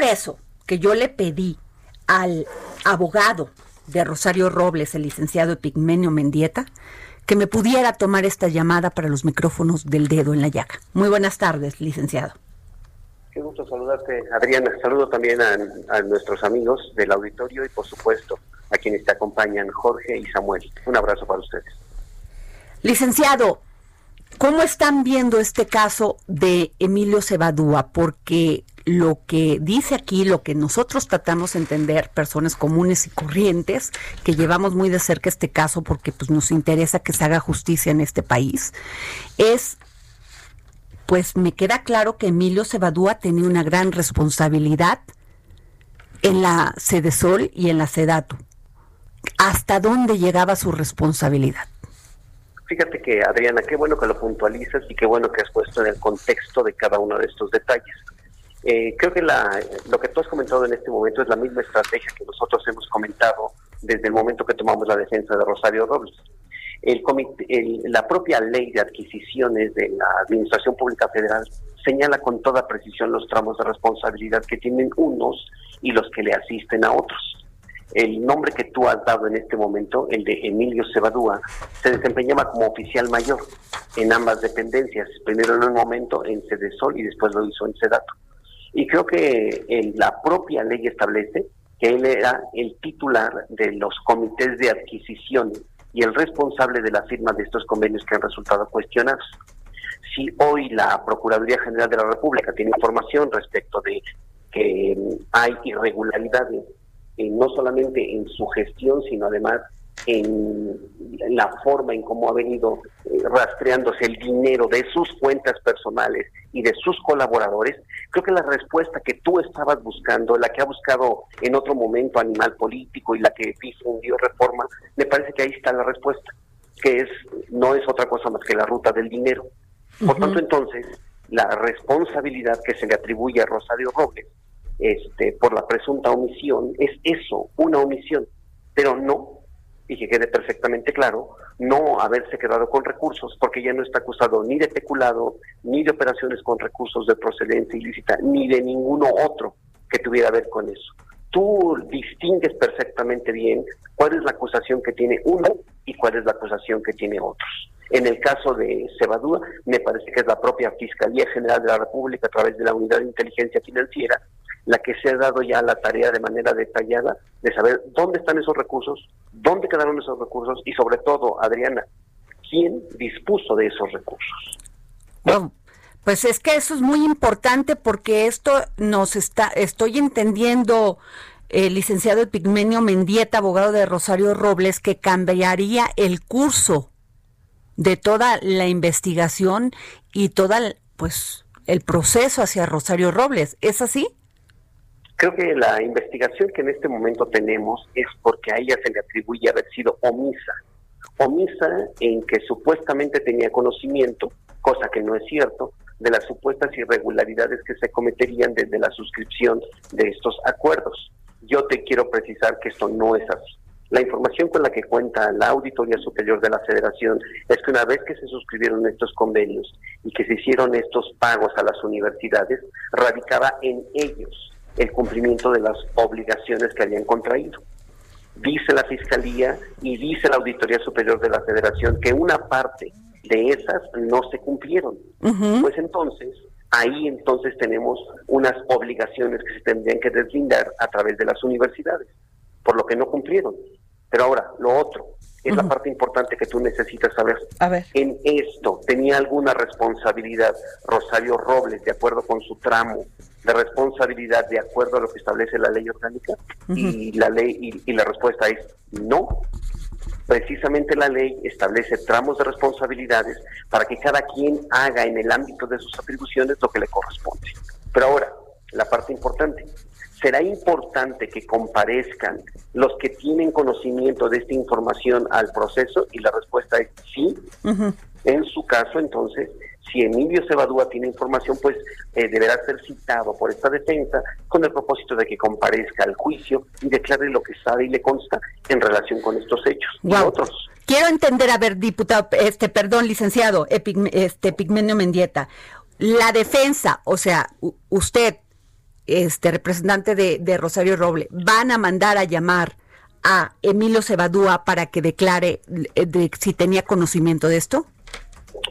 Por eso que yo le pedí al abogado de Rosario Robles, el licenciado Epigmenio Mendieta, que me pudiera tomar esta llamada para los micrófonos del dedo en la llaga. Muy buenas tardes, licenciado. Qué gusto saludarte, Adriana. Saludo también a, a, nuestros amigos del auditorio y, por supuesto, a quienes te acompañan, Jorge y Samuel. Un abrazo para ustedes. Licenciado, ¿cómo están viendo este caso de Emilio Cebadúa? Porque lo que dice aquí, lo que nosotros tratamos de entender, personas comunes y corrientes, que llevamos muy de cerca este caso porque pues, nos interesa que se haga justicia en este país, es pues me queda claro que Emilio Cebadúa tenía una gran responsabilidad en la Sol y en la Sedatu. ¿Hasta dónde llegaba su responsabilidad? Fíjate que, Adriana, qué bueno que lo puntualizas y qué bueno que has puesto en el contexto de cada uno de estos detalles. Eh, creo que la, lo que tú has comentado en este momento es la misma estrategia que nosotros hemos comentado desde el momento que tomamos la defensa de Rosario Robles. La propia ley de adquisiciones de la Administración Pública Federal señala con toda precisión los tramos de responsabilidad que tienen unos y los que le asisten a otros. El nombre que tú has dado en este momento, el de Emilio Cebadúa, se desempeñaba como oficial mayor en ambas dependencias, primero en un momento en Sol y después lo hizo en Sedato. Y creo que en la propia ley establece que él era el titular de los comités de adquisición y el responsable de la firma de estos convenios que han resultado cuestionados. Si hoy la Procuraduría General de la República tiene información respecto de que hay irregularidades eh, no solamente en su gestión, sino además en la forma en cómo ha venido eh, rastreándose el dinero de sus cuentas personales y de sus colaboradores, creo que la respuesta que tú estabas buscando, la que ha buscado en otro momento Animal Político y la que difundió Reforma, me parece que ahí está la respuesta, que es no es otra cosa más que la ruta del dinero. Por tanto, entonces, la responsabilidad que se le atribuye a Rosario Robles este, por la presunta omisión es eso, una omisión, pero no y que quede perfectamente claro, no haberse quedado con recursos, porque ya no está acusado ni de peculado, ni de operaciones con recursos de procedencia ilícita, ni de ninguno otro que tuviera que ver con eso. Tú distingues perfectamente bien cuál es la acusación que tiene uno y cuál es la acusación que tiene otros. En el caso de Cebadúa, me parece que es la propia Fiscalía General de la República, a través de la Unidad de Inteligencia Financiera, la que se ha dado ya la tarea de manera detallada de saber dónde están esos recursos, dónde quedaron esos recursos y sobre todo, Adriana, quién dispuso de esos recursos. Bueno, pues es que eso es muy importante porque esto nos está, estoy entendiendo, el eh, licenciado Epigmenio Mendieta, abogado de Rosario Robles, que cambiaría el curso de toda la investigación y toda, pues, el proceso hacia Rosario Robles. ¿Es así? Creo que la investigación que en este momento tenemos es porque a ella se le atribuye haber sido omisa. Omisa en que supuestamente tenía conocimiento, cosa que no es cierto, de las supuestas irregularidades que se cometerían desde la suscripción de estos acuerdos. Yo te quiero precisar que esto no es así. La información con la que cuenta la Auditoría Superior de la Federación es que una vez que se suscribieron estos convenios y que se hicieron estos pagos a las universidades, radicaba en ellos el cumplimiento de las obligaciones que habían contraído. Dice la Fiscalía y dice la Auditoría Superior de la Federación que una parte de esas no se cumplieron. Pues entonces, ahí entonces tenemos unas obligaciones que se tendrían que deslindar a través de las universidades, por lo que no cumplieron. Pero ahora, lo otro, es la parte importante que tú necesitas saber. A ver. En esto, ¿tenía alguna responsabilidad Rosario Robles, de acuerdo con su tramo de responsabilidad, de acuerdo a lo que establece la ley orgánica? Y la ley y, la respuesta es no. Precisamente la ley establece tramos de responsabilidades para que cada quien haga en el ámbito de sus atribuciones lo que le corresponde. parte importante. ¿Será importante que comparezcan los que tienen conocimiento de esta información al proceso? Y la respuesta es sí. En su caso, entonces, si Emilio Cebadúa tiene información, pues eh, deberá ser citado por esta defensa con el propósito de que comparezca al juicio y declare lo que sabe y le consta en relación con estos hechos y otros. Quiero entender, a ver, diputado, este, perdón, licenciado, este Pigmenio Mendieta, la defensa, o sea, usted, este representante de, de Rosario Roble, van a mandar a llamar a Emilio Cebadúa para que declare eh, de, si tenía conocimiento de esto?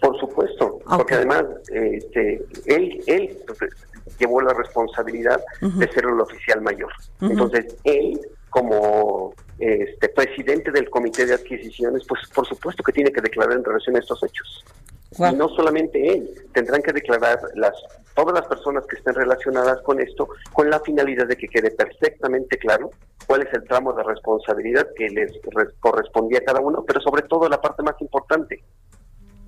Por supuesto, porque además este, él, él llevó la responsabilidad de ser el oficial mayor. Entonces, él, como este, presidente del comité de adquisiciones, pues por supuesto que tiene que declarar en relación a estos hechos. Y no solamente él, tendrán que declarar las todas las personas que estén relacionadas con esto con la finalidad de que quede perfectamente claro cuál es el tramo de responsabilidad que les correspondía a cada uno, pero sobre todo la parte más importante,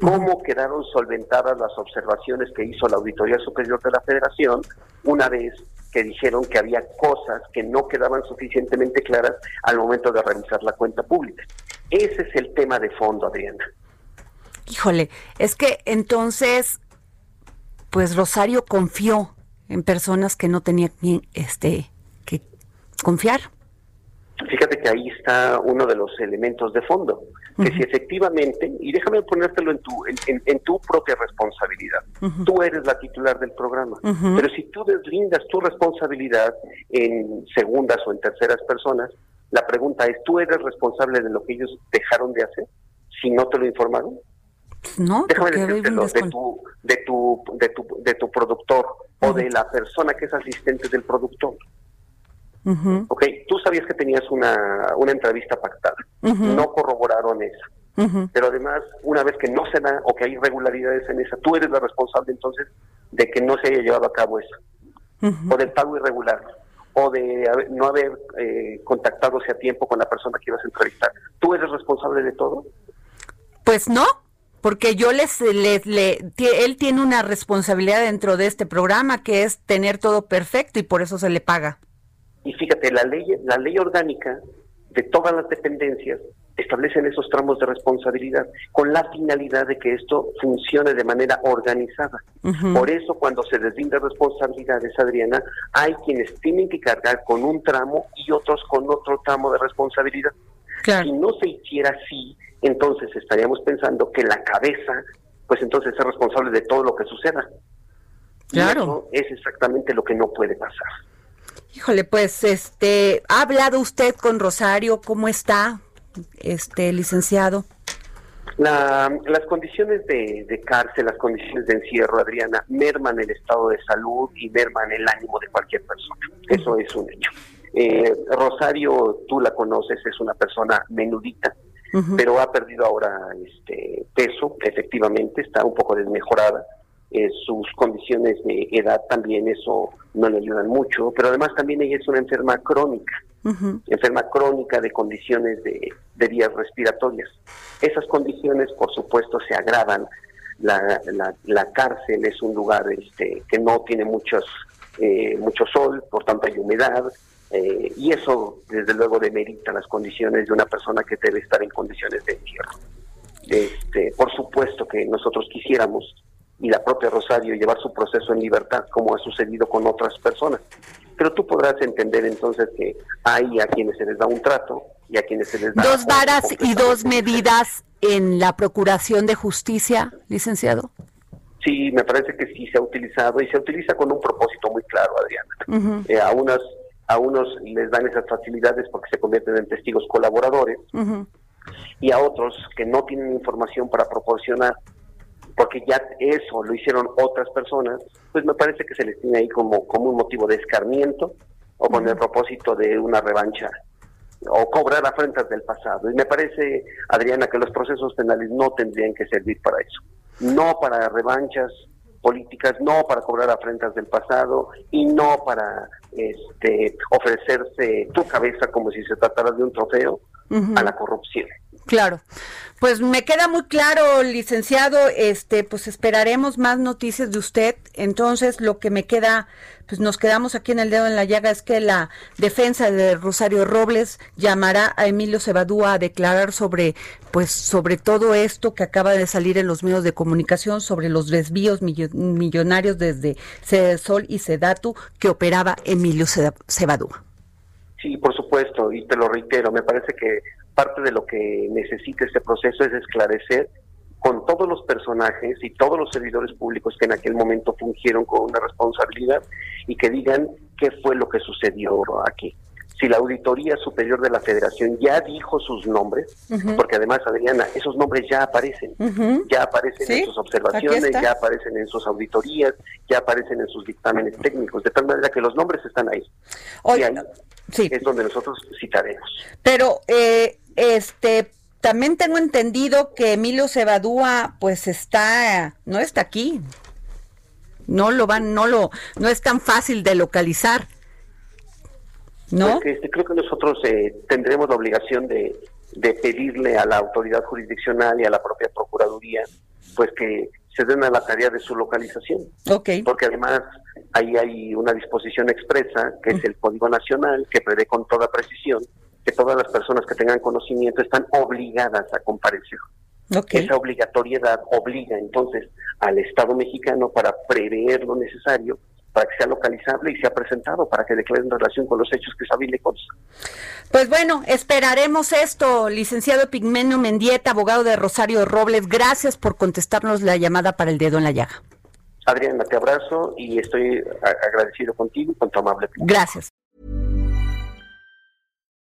cómo quedaron solventadas las observaciones que hizo la Auditoría Superior de la Federación una vez que dijeron que había cosas que no quedaban suficientemente claras al momento de revisar la cuenta pública. Ese es el tema de fondo, Adriana. Híjole, es que entonces, pues Rosario confió en personas que no tenía este, que confiar. Fíjate que ahí está uno de los elementos de fondo, que si efectivamente, y déjame ponértelo en tu, en, tu propia responsabilidad, tú eres la titular del programa, pero si tú deslindas tu responsabilidad en segundas o en terceras personas, la pregunta es, ¿tú eres responsable de lo que ellos dejaron de hacer si no te lo informaron? No, Déjame decírtelo, de tu, de tu, de tu, de tu productor o de la persona que es asistente del productor. Ok, tú sabías que tenías una, una entrevista pactada, no corroboraron esa. Pero además, una vez que no se da o que hay irregularidades en esa, tú eres la responsable entonces de que no se haya llevado a cabo eso, o del pago irregular, o de no haber eh, contactadose a tiempo con la persona que ibas a entrevistar. ¿Tú eres responsable de todo? Pues no, porque yo les, les le, él tiene una responsabilidad dentro de este programa que es tener todo perfecto y por eso se le paga. Y fíjate, la ley, la ley orgánica de todas las dependencias establecen esos tramos de responsabilidad con la finalidad de que esto funcione de manera organizada. Por eso cuando se deslinda responsabilidades, Adriana, hay quienes tienen que cargar con un tramo y otros con otro tramo de responsabilidad. Si no se hiciera así, entonces estaríamos pensando que la cabeza, pues entonces es responsable de todo lo que suceda. Claro. Y eso es exactamente lo que no puede pasar. Híjole, pues este, ¿ha hablado usted con Rosario? ¿Cómo está, este licenciado? las condiciones de, cárcel, las condiciones de encierro, Adriana, merman el estado de salud y merman el ánimo de cualquier persona. Eso es un hecho. Eh, Rosario, tú la conoces, es una persona menudita, pero ha perdido ahora este peso, efectivamente, está un poco desmejorada. Eh, sus condiciones de edad también eso no le ayudan mucho, pero además también ella es una enferma crónica, enferma crónica de condiciones de, vías respiratorias. Esas condiciones, por supuesto, se agravan. La, la, cárcel es un lugar este, que no tiene muchos, eh, mucho sol, por tanto hay humedad, eh, y eso, desde luego, demerita las condiciones de una persona que debe estar en condiciones de encierro. Este, por supuesto que nosotros quisiéramos, y la propia Rosario, llevar su proceso en libertad, como ha sucedido con otras personas. Pero tú podrás entender entonces que hay a quienes se les da un trato y a quienes se les da... Dos varas y dos medidas en la Procuración de Justicia, licenciado. Sí, me parece que sí se ha utilizado y se utiliza con un propósito muy claro, Adriana. Eh, a unas a unos les dan esas facilidades porque se convierten en testigos colaboradores y a otros que no tienen información para proporcionar porque ya eso lo hicieron otras personas, pues me parece que se les tiene ahí como, como un motivo de escarmiento o con el propósito de una revancha o cobrar afrentas del pasado. Y me parece, Adriana, que los procesos penales no tendrían que servir para eso, no para revanchas políticas, no para cobrar afrentas del pasado y no para este, ofrecerse tu cabeza como si se tratara de un trofeo a la corrupción. Claro. Pues me queda muy claro, licenciado, este, pues esperaremos más noticias de usted. Entonces, lo que me queda, pues nos quedamos aquí en el dedo en la llaga es que la defensa de Rosario Robles llamará a Emilio Cebadúa a declarar sobre, pues, sobre todo esto que acaba de salir en los medios de comunicación, sobre los desvíos millonarios desde Cedesol y Sedatu que operaba Emilio Cebadúa. Sí, por supuesto, y te lo reitero, me parece que parte de lo que necesita este proceso es esclarecer con todos los personajes y todos los servidores públicos que en aquel momento fungieron con una responsabilidad y que digan qué fue lo que sucedió aquí. Si la Auditoría Superior de la Federación ya dijo sus nombres, porque además, Adriana, esos nombres ya aparecen, ya aparecen en sus observaciones, ya aparecen en sus auditorías, ya aparecen en sus dictámenes técnicos, de tal manera que los nombres están ahí. y ahí es donde nosotros citaremos. Pero eh, este, también tengo entendido que Emilio Cebadúa, pues está, no está aquí. No lo van, no lo, no es tan fácil de localizar. ¿No? Pues, este, creo que nosotros eh, tendremos la obligación de, de pedirle a la autoridad jurisdiccional y a la propia Procuraduría, pues que se den a la tarea de su localización. Okay. Porque además ahí hay una disposición expresa, que es el Código Nacional, que prevé con toda precisión que todas las personas que tengan conocimiento están obligadas a comparecer. Esa obligatoriedad obliga entonces al Estado mexicano para prever lo necesario para que sea localizable y sea presentado para que declare en relación con los hechos que sabe le Pues bueno, esperaremos esto, licenciado Pigmenio Mendieta, abogado de Rosario Robles. Gracias por contestarnos la llamada para el dedo en la llaga. Adriana, te abrazo y estoy agradecido contigo y con tu amable. Gracias.